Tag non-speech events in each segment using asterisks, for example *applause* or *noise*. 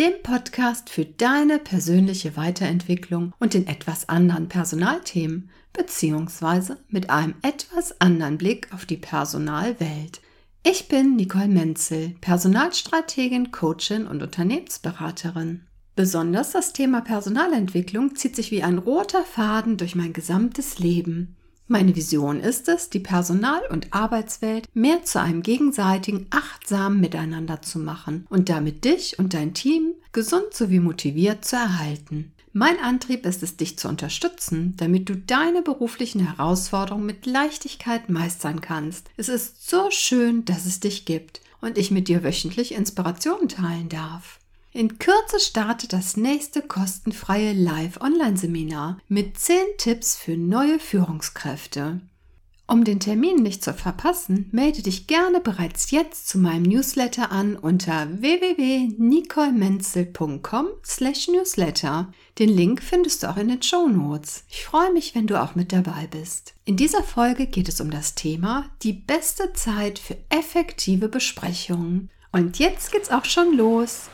dem Podcast für deine persönliche Weiterentwicklung und in etwas anderen Personalthemen, beziehungsweise mit einem etwas anderen Blick auf die Personalwelt. Ich bin Nicole Menzel, Personalstrategin, Coachin und Unternehmensberaterin. Besonders das Thema Personalentwicklung zieht sich wie ein roter Faden durch mein gesamtes Leben. Meine Vision ist es, die Personal- und Arbeitswelt mehr zu einem gegenseitigen, achtsamen Miteinander zu machen und damit dich und dein Team gesund sowie motiviert zu erhalten. Mein Antrieb ist es, dich zu unterstützen, damit du deine beruflichen Herausforderungen mit Leichtigkeit meistern kannst. Es ist so schön, dass es dich gibt und ich mit dir wöchentlich Inspirationen teilen darf. In Kürze startet das nächste kostenfreie Live-Online-Seminar mit 10 Tipps für neue Führungskräfte. Um den Termin nicht zu verpassen, melde dich gerne bereits jetzt zu meinem Newsletter an unter www.nicolemenzel.com/newsletter. Den Link findest du auch in den Show Notes. Ich freue mich, wenn du auch mit dabei bist. In dieser Folge geht es um das Thema die beste Zeit für effektive Besprechungen. Und jetzt geht's auch schon los.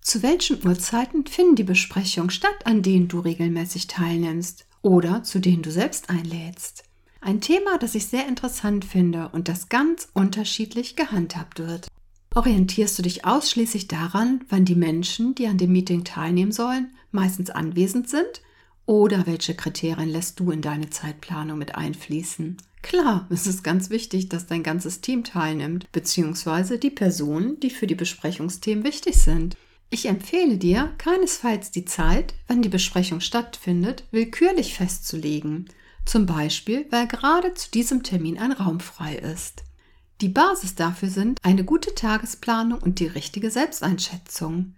Zu welchen Uhrzeiten finden die Besprechungen statt, an denen du regelmäßig teilnimmst oder zu denen du selbst einlädst? Ein Thema, das ich sehr interessant finde und das ganz unterschiedlich gehandhabt wird. Orientierst du dich ausschließlich daran, wann die Menschen, die an dem Meeting teilnehmen sollen, meistens anwesend sind oder welche Kriterien lässt du in deine Zeitplanung mit einfließen? Klar, *laughs* es ist ganz wichtig, dass dein ganzes Team teilnimmt, beziehungsweise die Personen, die für die Besprechungsthemen wichtig sind. Ich empfehle dir, keinesfalls die Zeit, wann die Besprechung stattfindet, willkürlich festzulegen. Zum Beispiel, weil gerade zu diesem Termin ein Raum frei ist. Die Basis dafür sind eine gute Tagesplanung und die richtige Selbsteinschätzung.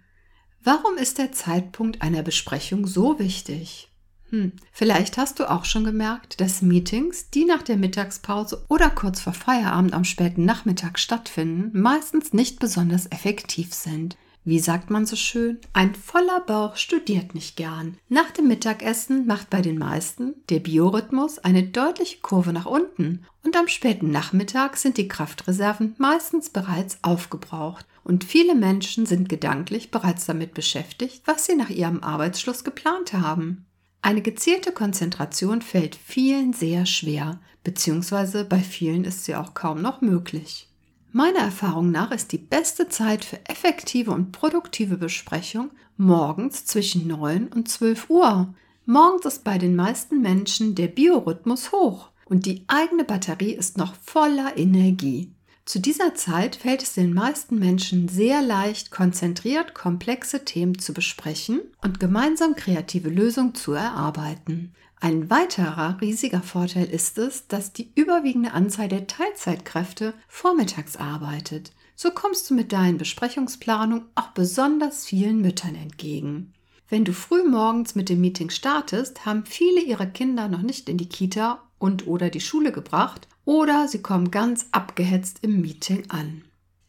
Warum ist der Zeitpunkt einer Besprechung so wichtig? Hm. Vielleicht hast du auch schon gemerkt, dass Meetings, die nach der Mittagspause oder kurz vor Feierabend am späten Nachmittag stattfinden, meistens nicht besonders effektiv sind. Wie sagt man so schön? Ein voller Bauch studiert nicht gern. Nach dem Mittagessen macht bei den meisten der Biorhythmus eine deutliche Kurve nach unten und am späten Nachmittag sind die Kraftreserven meistens bereits aufgebraucht und viele Menschen sind gedanklich bereits damit beschäftigt, was sie nach ihrem Arbeitsschluss geplant haben. Eine gezielte Konzentration fällt vielen sehr schwer, beziehungsweise bei vielen ist sie auch kaum noch möglich. Meiner Erfahrung nach ist die beste Zeit für effektive und produktive Besprechung morgens zwischen 9 und 12 Uhr. Morgens ist bei den meisten Menschen der Biorhythmus hoch und die eigene Batterie ist noch voller Energie. Zu dieser Zeit fällt es den meisten Menschen sehr leicht, konzentriert komplexe Themen zu besprechen und gemeinsam kreative Lösungen zu erarbeiten. Ein weiterer riesiger Vorteil ist es, dass die überwiegende Anzahl der Teilzeitkräfte vormittags arbeitet. So kommst du mit deinen Besprechungsplanungen auch besonders vielen Müttern entgegen. Wenn du früh morgens mit dem Meeting startest, haben viele ihre Kinder noch nicht in die Kita und oder die Schule gebracht oder sie kommen ganz abgehetzt im Meeting an.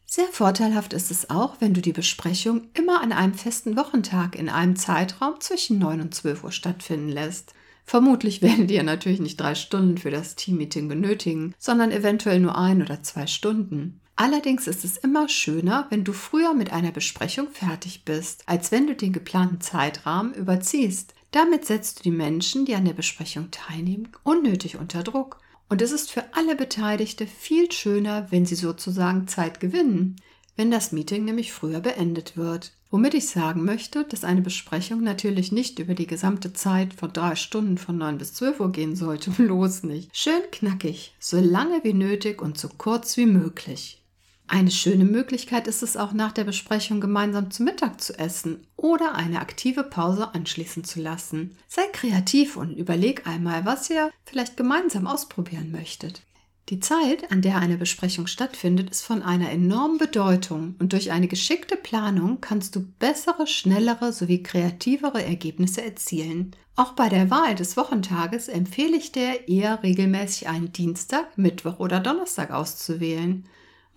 Sehr vorteilhaft ist es auch, wenn du die Besprechung immer an einem festen Wochentag in einem Zeitraum zwischen 9 und 12 Uhr stattfinden lässt. Vermutlich werden dir natürlich nicht drei Stunden für das Teammeeting benötigen, sondern eventuell nur ein oder zwei Stunden. Allerdings ist es immer schöner, wenn du früher mit einer Besprechung fertig bist, als wenn du den geplanten Zeitrahmen überziehst. Damit setzt du die Menschen, die an der Besprechung teilnehmen, unnötig unter Druck und es ist für alle Beteiligte viel schöner, wenn sie sozusagen Zeit gewinnen, wenn das Meeting nämlich früher beendet wird. Womit ich sagen möchte, dass eine Besprechung natürlich nicht über die gesamte Zeit von drei Stunden von 9 bis 12 Uhr gehen sollte, *laughs* bloß nicht. Schön knackig, so lange wie nötig und so kurz wie möglich. Eine schöne Möglichkeit ist es auch nach der Besprechung gemeinsam zu Mittag zu essen oder eine aktive Pause anschließen zu lassen. Sei kreativ und überleg einmal, was ihr vielleicht gemeinsam ausprobieren möchtet. Die Zeit, an der eine Besprechung stattfindet, ist von einer enormen Bedeutung und durch eine geschickte Planung kannst du bessere, schnellere sowie kreativere Ergebnisse erzielen. Auch bei der Wahl des Wochentages empfehle ich dir eher regelmäßig einen Dienstag, Mittwoch oder Donnerstag auszuwählen.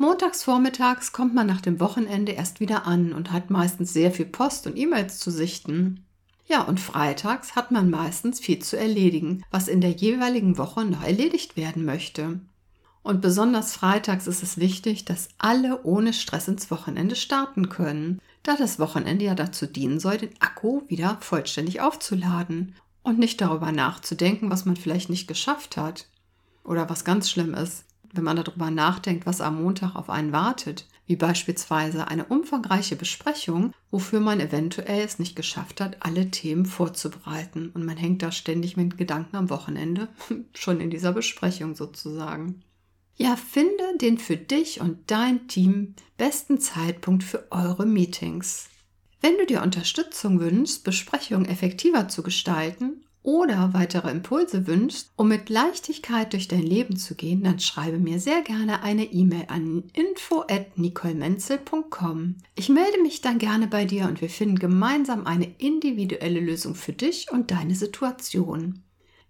Montags vormittags kommt man nach dem Wochenende erst wieder an und hat meistens sehr viel Post und E-Mails zu sichten. Ja, und freitags hat man meistens viel zu erledigen, was in der jeweiligen Woche noch erledigt werden möchte. Und besonders freitags ist es wichtig, dass alle ohne Stress ins Wochenende starten können, da das Wochenende ja dazu dienen soll, den Akku wieder vollständig aufzuladen und nicht darüber nachzudenken, was man vielleicht nicht geschafft hat. Oder was ganz schlimm ist, wenn man darüber nachdenkt, was am Montag auf einen wartet, wie beispielsweise eine umfangreiche Besprechung, wofür man eventuell es nicht geschafft hat, alle Themen vorzubereiten. Und man hängt da ständig mit Gedanken am Wochenende, *laughs* schon in dieser Besprechung sozusagen. Ja, finde den für dich und dein Team besten Zeitpunkt für eure Meetings. Wenn du dir Unterstützung wünschst, Besprechungen effektiver zu gestalten oder weitere Impulse wünschst, um mit Leichtigkeit durch dein Leben zu gehen, dann schreibe mir sehr gerne eine E-Mail an info@nicolemenzel.com. Ich melde mich dann gerne bei dir und wir finden gemeinsam eine individuelle Lösung für dich und deine Situation.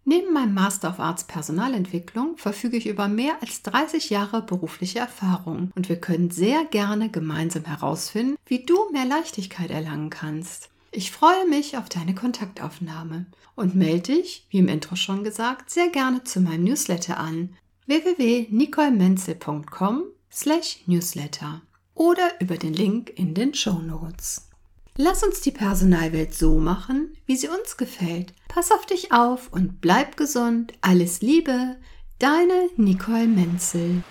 Neben meinem Master of Arts Personalentwicklung verfüge ich über mehr als 30 Jahre berufliche Erfahrung und wir können sehr gerne gemeinsam herausfinden, wie du mehr Leichtigkeit erlangen kannst. Ich freue mich auf deine Kontaktaufnahme und melde dich, wie im Intro schon gesagt, sehr gerne zu meinem Newsletter an www.nicolemenzel.com slash newsletter oder über den Link in den Show. Lass uns die Personalwelt so machen, wie sie uns gefällt. Pass auf dich auf und bleib gesund. Alles Liebe, deine Nicole Menzel.